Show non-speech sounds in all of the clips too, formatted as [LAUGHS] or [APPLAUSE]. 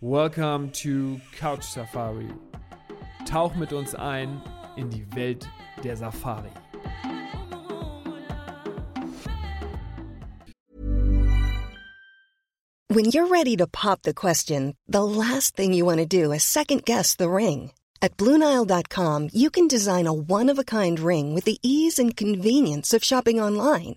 Welcome to Couch Safari. Tauch mit uns ein in die Welt der Safari. When you're ready to pop the question, the last thing you want to do is second guess the ring. At Bluenile.com, you can design a one of a kind ring with the ease and convenience of shopping online.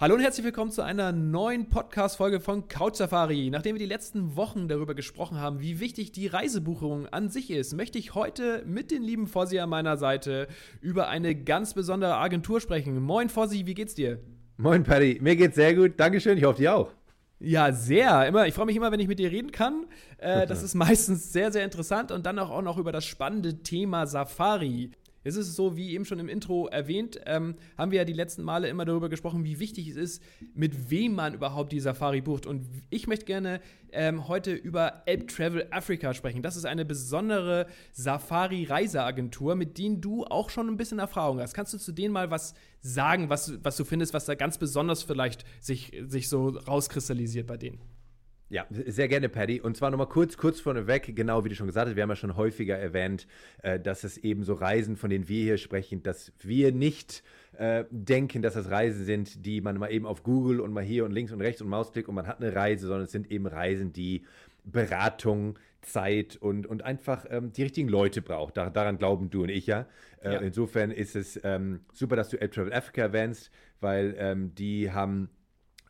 Hallo und herzlich willkommen zu einer neuen Podcast-Folge von Couch Safari. Nachdem wir die letzten Wochen darüber gesprochen haben, wie wichtig die Reisebuchung an sich ist, möchte ich heute mit den lieben Fossi an meiner Seite über eine ganz besondere Agentur sprechen. Moin Fossi, wie geht's dir? Moin Paddy, mir geht's sehr gut. Dankeschön, ich hoffe dir auch. Ja, sehr. Immer, ich freue mich immer, wenn ich mit dir reden kann. Äh, [LAUGHS] das ist meistens sehr, sehr interessant und dann auch, auch noch über das spannende Thema Safari. Es ist so, wie eben schon im Intro erwähnt, ähm, haben wir ja die letzten Male immer darüber gesprochen, wie wichtig es ist, mit wem man überhaupt die Safari bucht. Und ich möchte gerne ähm, heute über Elb Travel Africa sprechen. Das ist eine besondere Safari-Reiseagentur, mit denen du auch schon ein bisschen Erfahrung hast. Kannst du zu denen mal was sagen, was, was du findest, was da ganz besonders vielleicht sich, sich so rauskristallisiert bei denen? Ja, sehr gerne, Paddy. Und zwar nochmal kurz, kurz vorneweg, genau wie du schon gesagt hast, wir haben ja schon häufiger erwähnt, äh, dass es eben so Reisen, von denen wir hier sprechen, dass wir nicht äh, denken, dass das Reisen sind, die man mal eben auf Google und mal hier und links und rechts und Mausklick und man hat eine Reise, sondern es sind eben Reisen, die Beratung, Zeit und, und einfach ähm, die richtigen Leute braucht. Da, daran glauben du und ich ja. Äh, ja. Insofern ist es ähm, super, dass du Air Travel Africa erwähnst, weil ähm, die haben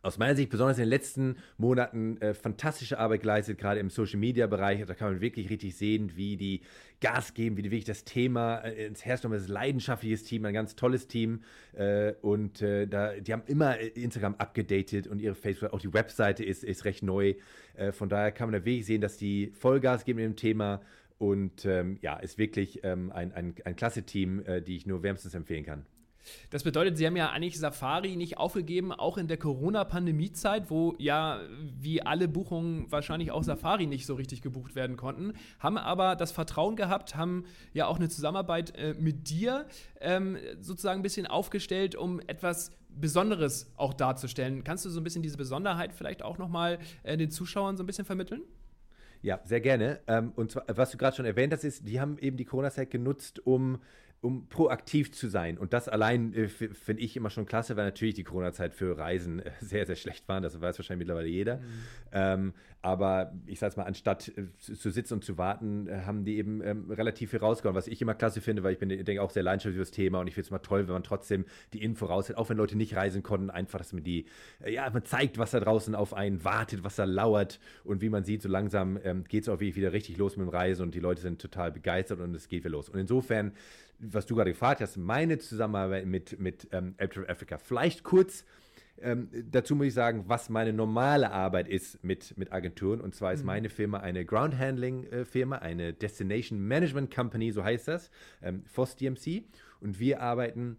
aus meiner Sicht besonders in den letzten Monaten äh, fantastische Arbeit geleistet, gerade im Social Media Bereich. Da kann man wirklich richtig sehen, wie die Gas geben, wie die wirklich das Thema äh, ins Herz nehmen. Das ist ein leidenschaftliches Team, ein ganz tolles Team. Äh, und äh, da, die haben immer äh, Instagram abgedatet und ihre Facebook, auch die Webseite ist, ist recht neu. Äh, von daher kann man da wirklich sehen, dass die Vollgas geben in dem Thema. Und ähm, ja, ist wirklich ähm, ein, ein, ein klasse Team, die ich nur wärmstens empfehlen kann. Das bedeutet, Sie haben ja eigentlich Safari nicht aufgegeben, auch in der Corona-Pandemie-Zeit, wo ja wie alle Buchungen wahrscheinlich auch Safari nicht so richtig gebucht werden konnten, haben aber das Vertrauen gehabt, haben ja auch eine Zusammenarbeit äh, mit dir ähm, sozusagen ein bisschen aufgestellt, um etwas Besonderes auch darzustellen. Kannst du so ein bisschen diese Besonderheit vielleicht auch nochmal äh, den Zuschauern so ein bisschen vermitteln? Ja, sehr gerne. Ähm, und zwar, was du gerade schon erwähnt hast, ist, die haben eben die Corona-Zeit genutzt, um um proaktiv zu sein. Und das allein äh, finde ich immer schon klasse, weil natürlich die Corona-Zeit für Reisen äh, [LAUGHS] sehr, sehr schlecht war. Das weiß wahrscheinlich mittlerweile jeder. Mhm. Ähm, aber ich sage es mal, anstatt äh, zu sitzen und zu warten, äh, haben die eben ähm, relativ viel rausgehauen. Was ich immer klasse finde, weil ich bin, denke auch sehr leidenschaftlich für das Thema und ich finde es immer toll, wenn man trotzdem die Info raushält, auch wenn Leute nicht reisen konnten, einfach, dass man die, äh, ja, man zeigt, was da draußen auf einen wartet, was da lauert. Und wie man sieht, so langsam ähm, geht es auch wirklich wieder richtig los mit dem Reisen und die Leute sind total begeistert und es geht wieder los. Und insofern was du gerade gefragt hast, meine Zusammenarbeit mit, mit ähm, Africa. Vielleicht kurz ähm, dazu muss ich sagen, was meine normale Arbeit ist mit, mit Agenturen. Und zwar ist mhm. meine Firma eine Ground Handling äh, Firma, eine Destination Management Company, so heißt das, ähm, FOS DMC. Und wir arbeiten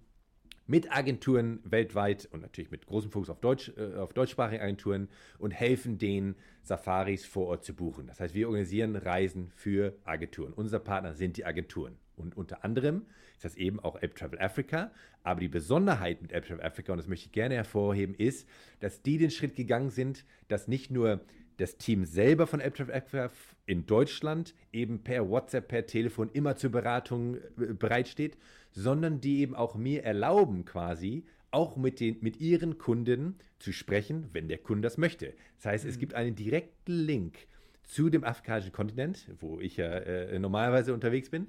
mit Agenturen weltweit und natürlich mit großem Fokus auf, Deutsch, äh, auf deutschsprachige Agenturen und helfen denen, Safaris vor Ort zu buchen. Das heißt, wir organisieren Reisen für Agenturen. Unser Partner sind die Agenturen. Und unter anderem ist das eben auch App Travel Africa. Aber die Besonderheit mit App Travel Africa, und das möchte ich gerne hervorheben, ist, dass die den Schritt gegangen sind, dass nicht nur das Team selber von App Travel Africa in Deutschland eben per WhatsApp, per Telefon immer zur Beratung äh, bereitsteht, sondern die eben auch mir erlauben, quasi auch mit, den, mit ihren Kunden zu sprechen, wenn der Kunde das möchte. Das heißt, mhm. es gibt einen direkten Link zu dem afrikanischen Kontinent, wo ich ja äh, normalerweise unterwegs bin.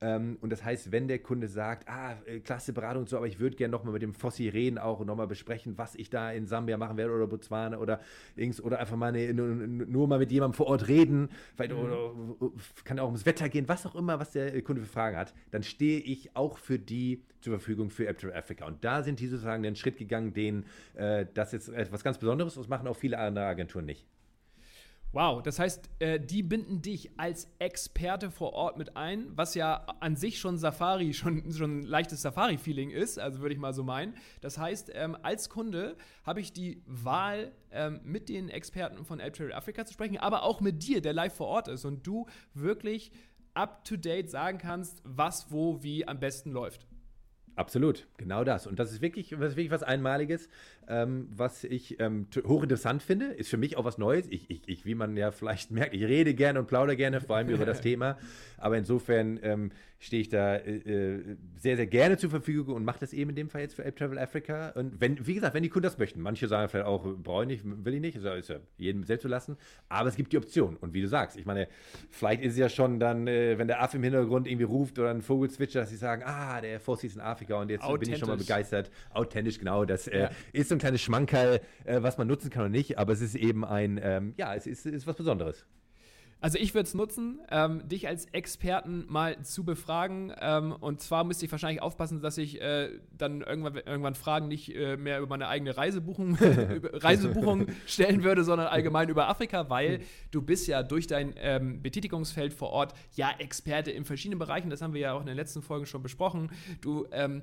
Ähm, und das heißt, wenn der Kunde sagt, ah, äh, klasse Beratung und so, aber ich würde gerne nochmal mit dem Fossi reden auch und nochmal besprechen, was ich da in Sambia machen werde oder Botswana oder links oder einfach mal eine, nur, mal mit jemandem vor Ort reden, vielleicht mhm. oder, kann auch ums Wetter gehen, was auch immer, was der Kunde für Fragen hat, dann stehe ich auch für die zur Verfügung für Apple Africa. Und da sind die sozusagen den Schritt gegangen, den äh, das jetzt etwas ganz Besonderes ist, das machen auch viele andere Agenturen nicht. Wow, das heißt, äh, die binden dich als Experte vor Ort mit ein, was ja an sich schon Safari, [LAUGHS] schon, schon ein leichtes Safari-Feeling ist, also würde ich mal so meinen. Das heißt, ähm, als Kunde habe ich die Wahl, ähm, mit den Experten von App Trail Africa zu sprechen, aber auch mit dir, der live vor Ort ist und du wirklich up-to-date sagen kannst, was, wo, wie am besten läuft. Absolut, genau das. Und das ist wirklich, das ist wirklich was Einmaliges, ähm, was ich ähm, hochinteressant finde. Ist für mich auch was Neues. Ich, ich, ich, wie man ja vielleicht [LAUGHS] merkt, ich rede gerne und plaudere gerne, vor allem über das [LAUGHS] Thema. Aber insofern ähm, stehe ich da äh, äh, sehr, sehr gerne zur Verfügung und mache das eben in dem Fall jetzt für Ape Travel Africa. Und wenn, wie gesagt, wenn die Kunden das möchten, manche sagen vielleicht auch, brauche ich nicht, will ich nicht, ist ja, ist ja jedem selbst zu lassen. Aber es gibt die Option. Und wie du sagst, ich meine, vielleicht ist es ja schon dann, äh, wenn der Affe im Hintergrund irgendwie ruft oder ein Vogel zwitschert, dass sie sagen, ah, der Four Season Afrika und jetzt bin ich schon mal begeistert. Authentisch, genau. Das äh, ja. ist so ein kleines Schmankerl, äh, was man nutzen kann oder nicht. Aber es ist eben ein, ähm, ja, es ist, ist was Besonderes. Also ich würde es nutzen, ähm, dich als Experten mal zu befragen. Ähm, und zwar müsste ich wahrscheinlich aufpassen, dass ich äh, dann irgendwann, irgendwann Fragen nicht äh, mehr über meine eigene Reisebuchung, [LAUGHS] [LAUGHS] Reisebuchung stellen würde, sondern allgemein über Afrika, weil du bist ja durch dein ähm, Betätigungsfeld vor Ort ja Experte in verschiedenen Bereichen. Das haben wir ja auch in den letzten Folgen schon besprochen. Du ähm,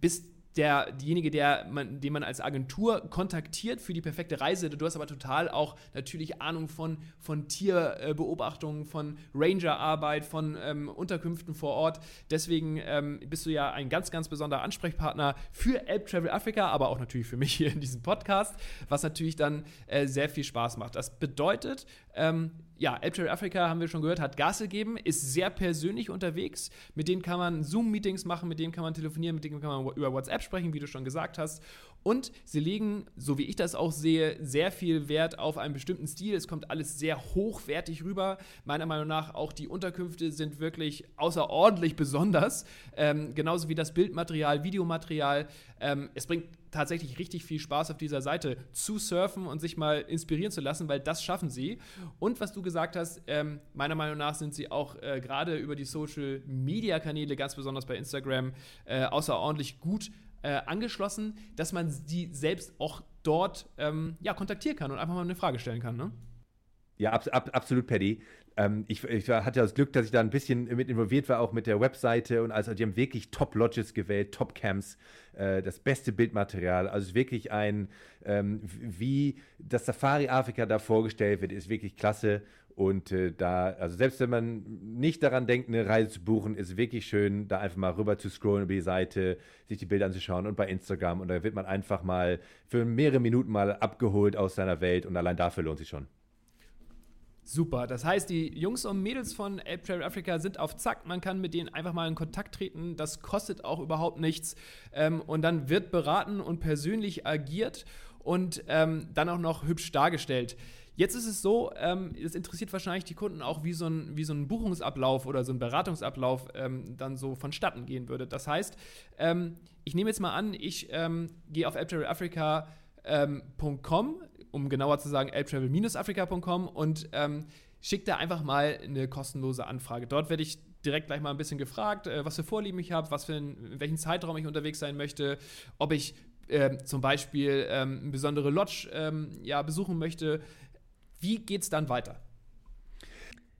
bist der, diejenige, der man, den man als Agentur kontaktiert für die perfekte Reise. Du hast aber total auch natürlich Ahnung von, von Tierbeobachtungen, von Rangerarbeit, von ähm, Unterkünften vor Ort. Deswegen ähm, bist du ja ein ganz, ganz besonderer Ansprechpartner für Elb Travel Africa, aber auch natürlich für mich hier in diesem Podcast, was natürlich dann äh, sehr viel Spaß macht. Das bedeutet, ähm, ja, Trail Africa, haben wir schon gehört, hat Gas gegeben, ist sehr persönlich unterwegs. Mit denen kann man Zoom-Meetings machen, mit denen kann man telefonieren, mit denen kann man über WhatsApp sprechen, wie du schon gesagt hast. Und sie legen, so wie ich das auch sehe, sehr viel Wert auf einen bestimmten Stil. Es kommt alles sehr hochwertig rüber. Meiner Meinung nach auch die Unterkünfte sind wirklich außerordentlich besonders. Ähm, genauso wie das Bildmaterial, Videomaterial. Ähm, es bringt tatsächlich richtig viel Spaß auf dieser Seite zu surfen und sich mal inspirieren zu lassen, weil das schaffen sie. Und was du gesagt hast, ähm, meiner Meinung nach sind sie auch äh, gerade über die Social Media Kanäle, ganz besonders bei Instagram, äh, außerordentlich gut äh, angeschlossen, dass man die selbst auch dort ähm, ja, kontaktieren kann und einfach mal eine Frage stellen kann. Ne? Ja, ab, ab, absolut, Paddy. Ähm, ich, ich, hatte das Glück, dass ich da ein bisschen mit involviert war, auch mit der Webseite und also die haben wirklich Top-Lodges gewählt, Top-Camps, äh, das beste Bildmaterial. Also wirklich ein, ähm, wie das Safari Afrika da vorgestellt wird, ist wirklich klasse. Und äh, da, also selbst wenn man nicht daran denkt, eine Reise zu buchen, ist wirklich schön, da einfach mal rüber zu scrollen über die Seite, sich die Bilder anzuschauen und bei Instagram. Und da wird man einfach mal für mehrere Minuten mal abgeholt aus seiner Welt und allein dafür lohnt sich schon. Super. Das heißt, die Jungs und Mädels von Ape Trail Africa sind auf Zack. Man kann mit denen einfach mal in Kontakt treten. Das kostet auch überhaupt nichts. Ähm, und dann wird beraten und persönlich agiert und ähm, dann auch noch hübsch dargestellt. Jetzt ist es so, ähm, interessiert wahrscheinlich die Kunden auch, wie so ein, wie so ein Buchungsablauf oder so ein Beratungsablauf ähm, dann so vonstatten gehen würde. Das heißt, ähm, ich nehme jetzt mal an, ich ähm, gehe auf apptravelafrica.com, ähm, um genauer zu sagen, apptravel-africa.com und ähm, schicke da einfach mal eine kostenlose Anfrage. Dort werde ich direkt gleich mal ein bisschen gefragt, äh, was für Vorlieben ich habe, in welchem Zeitraum ich unterwegs sein möchte, ob ich äh, zum Beispiel ähm, eine besondere Lodge ähm, ja, besuchen möchte, wie geht es dann weiter?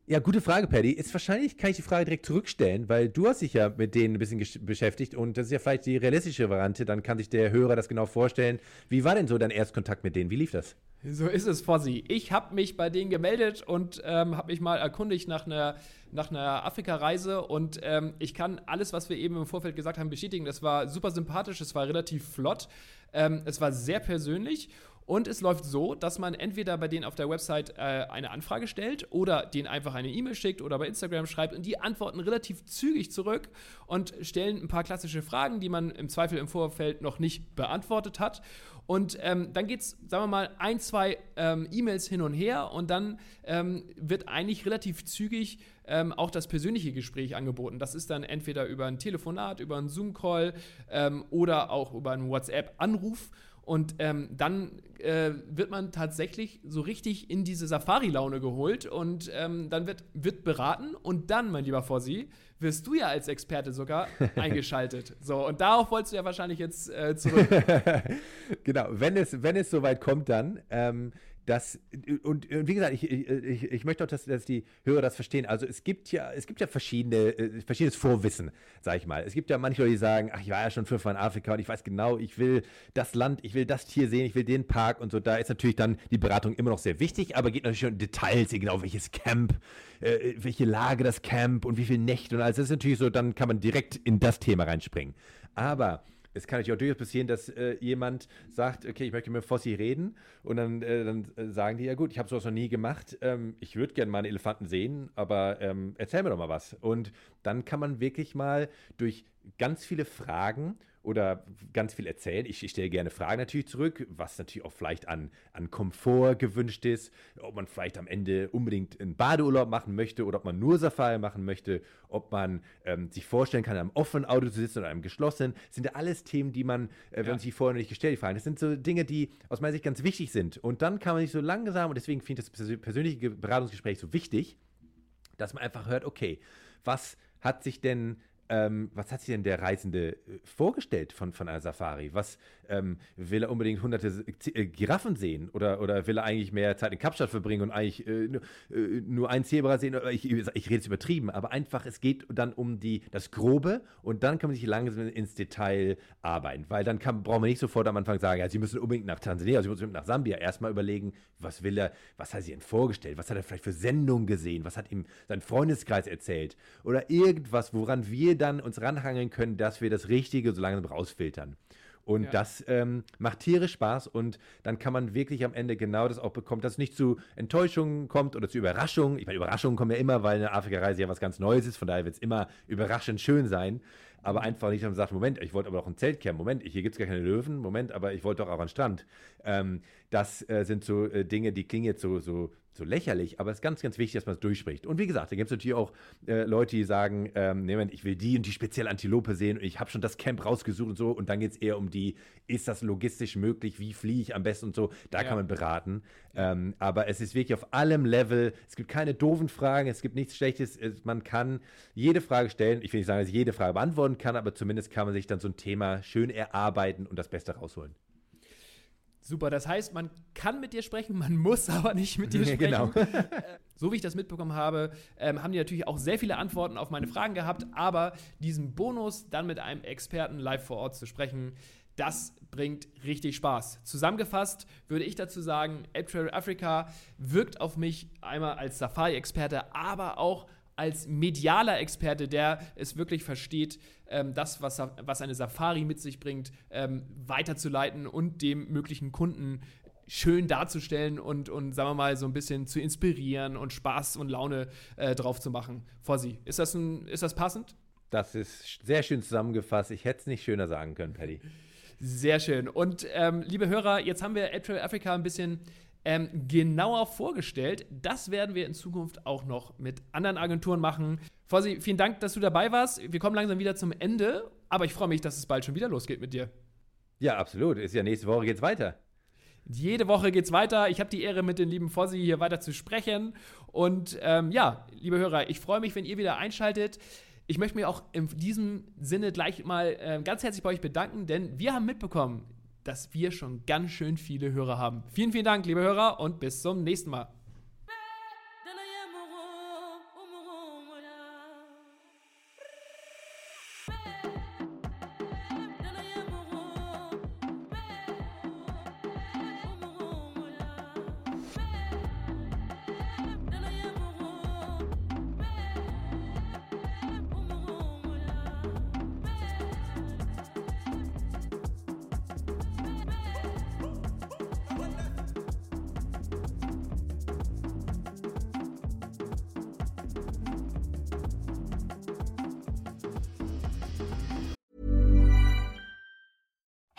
Ja, gute Frage, Paddy. Ist wahrscheinlich, kann ich die Frage direkt zurückstellen, weil du hast dich ja mit denen ein bisschen beschäftigt und das ist ja vielleicht die realistische Variante. Dann kann sich der Hörer das genau vorstellen. Wie war denn so dein Erstkontakt mit denen? Wie lief das? So ist es, Fossi. Ich habe mich bei denen gemeldet und ähm, habe mich mal erkundigt nach einer, nach einer Afrika-Reise und ähm, ich kann alles, was wir eben im Vorfeld gesagt haben, bestätigen. Das war super sympathisch, es war relativ flott, ähm, es war sehr persönlich und es läuft so, dass man entweder bei denen auf der Website äh, eine Anfrage stellt oder denen einfach eine E-Mail schickt oder bei Instagram schreibt und die antworten relativ zügig zurück und stellen ein paar klassische Fragen, die man im Zweifel im Vorfeld noch nicht beantwortet hat. Und ähm, dann geht es, sagen wir mal, ein, zwei ähm, E-Mails hin und her und dann ähm, wird eigentlich relativ zügig ähm, auch das persönliche Gespräch angeboten. Das ist dann entweder über ein Telefonat, über einen Zoom-Call ähm, oder auch über einen WhatsApp-Anruf. Und ähm, dann äh, wird man tatsächlich so richtig in diese Safari-Laune geholt und ähm, dann wird, wird beraten und dann, mein lieber Fossi, wirst du ja als Experte sogar [LAUGHS] eingeschaltet. So, und darauf wolltest du ja wahrscheinlich jetzt äh, zurück. [LAUGHS] genau, wenn es, wenn es soweit kommt dann, ähm, das, und, und, wie gesagt, ich, ich, ich möchte auch, dass, dass, die Hörer das verstehen. Also es gibt ja, es gibt ja verschiedene, äh, verschiedenes Vorwissen, sag ich mal. Es gibt ja manche Leute, die sagen, ach, ich war ja schon fünfmal in Afrika und ich weiß genau, ich will das Land, ich will das Tier sehen, ich will den Park und so. Da ist natürlich dann die Beratung immer noch sehr wichtig, aber geht natürlich schon in Details, genau welches Camp, äh, welche Lage das Camp und wie viele Nächte und alles. Das ist natürlich so, dann kann man direkt in das Thema reinspringen. Aber es kann natürlich auch durchaus passieren, dass äh, jemand sagt, okay, ich möchte mit Fossi reden und dann, äh, dann sagen die, ja gut, ich habe sowas noch nie gemacht, ähm, ich würde gerne mal einen Elefanten sehen, aber ähm, erzähl mir doch mal was. Und dann kann man wirklich mal durch ganz viele Fragen oder ganz viel erzählen. Ich, ich stelle gerne Fragen natürlich zurück, was natürlich auch vielleicht an, an Komfort gewünscht ist, ob man vielleicht am Ende unbedingt einen Badeurlaub machen möchte oder ob man nur Safari machen möchte, ob man ähm, sich vorstellen kann, in einem offenen Auto zu sitzen oder einem geschlossenen. Das sind ja alles Themen, die man, äh, wenn ja. man sich vorher noch nicht gestellt hat, das sind so Dinge, die aus meiner Sicht ganz wichtig sind. Und dann kann man sich so langsam, und deswegen finde ich das persönliche Beratungsgespräch so wichtig, dass man einfach hört, okay, was hat sich denn ähm, was hat sich denn der Reisende äh, vorgestellt von, von einer Safari? Was ähm, will er unbedingt hunderte äh, Giraffen sehen? Oder, oder will er eigentlich mehr Zeit in Kapstadt verbringen und eigentlich äh, nur, äh, nur ein Zebra sehen? Ich, ich rede jetzt übertrieben, aber einfach, es geht dann um die, das Grobe und dann kann man sich langsam ins Detail arbeiten. Weil dann kann, braucht man nicht sofort am Anfang sagen, ja, Sie müssen unbedingt nach Tansania, Sie müssen nach Sambia. Erstmal überlegen, was will er, was hat er sich denn vorgestellt? Was hat er vielleicht für Sendungen gesehen? Was hat ihm sein Freundeskreis erzählt? Oder irgendwas, woran wir dann uns ranhangeln können, dass wir das Richtige so langsam rausfiltern. Und ja. das ähm, macht tierisch Spaß und dann kann man wirklich am Ende genau das auch bekommen, dass es nicht zu Enttäuschungen kommt oder zu Überraschungen. Ich meine, Überraschungen kommen ja immer, weil eine Afrika-Reise ja was ganz Neues ist, von daher wird es immer überraschend schön sein. Aber einfach nicht, dass man sagt, Moment, ich wollte aber auch ein Zelt campen. Moment, hier gibt es gar keine Löwen. Moment, aber ich wollte doch auch an den Strand. Ähm, das äh, sind so äh, Dinge, die klingen jetzt so, so so lächerlich, aber es ist ganz, ganz wichtig, dass man es durchspricht. Und wie gesagt, da gibt es natürlich auch äh, Leute, die sagen, ähm, nee, ich will die und die spezielle Antilope sehen und ich habe schon das Camp rausgesucht und so. Und dann geht es eher um die, ist das logistisch möglich, wie fliege ich am besten und so. Da ja. kann man beraten. Ähm, aber es ist wirklich auf allem Level. Es gibt keine doofen Fragen, es gibt nichts Schlechtes. Man kann jede Frage stellen. Ich will nicht sagen, dass ich jede Frage beantworten kann, aber zumindest kann man sich dann so ein Thema schön erarbeiten und das Beste rausholen. Super, das heißt, man kann mit dir sprechen, man muss aber nicht mit dir [LAUGHS] sprechen. genau. So wie ich das mitbekommen habe, ähm, haben die natürlich auch sehr viele Antworten auf meine Fragen gehabt, aber diesen Bonus, dann mit einem Experten live vor Ort zu sprechen, das bringt richtig Spaß. Zusammengefasst würde ich dazu sagen, Ape Trail Africa wirkt auf mich einmal als Safari-Experte, aber auch als medialer Experte, der es wirklich versteht, ähm, das, was, was eine Safari mit sich bringt, ähm, weiterzuleiten und dem möglichen Kunden schön darzustellen und, und sagen wir mal so ein bisschen zu inspirieren und Spaß und Laune äh, drauf zu machen. Fossi, ist das, ein, ist das passend? Das ist sehr schön zusammengefasst. Ich hätte es nicht schöner sagen können, Paddy. Sehr schön. Und ähm, liebe Hörer, jetzt haben wir Trail Africa ein bisschen ähm, genauer vorgestellt. Das werden wir in Zukunft auch noch mit anderen Agenturen machen. Fossi, vielen Dank, dass du dabei warst. Wir kommen langsam wieder zum Ende, aber ich freue mich, dass es bald schon wieder losgeht mit dir. Ja, absolut. Ist ja nächste Woche geht's weiter. Jede Woche geht's weiter. Ich habe die Ehre, mit den lieben Fossi hier weiter zu sprechen. Und ähm, ja, liebe Hörer, ich freue mich, wenn ihr wieder einschaltet. Ich möchte mich auch in diesem Sinne gleich mal äh, ganz herzlich bei euch bedanken, denn wir haben mitbekommen, dass wir schon ganz schön viele Hörer haben. Vielen, vielen Dank, liebe Hörer, und bis zum nächsten Mal.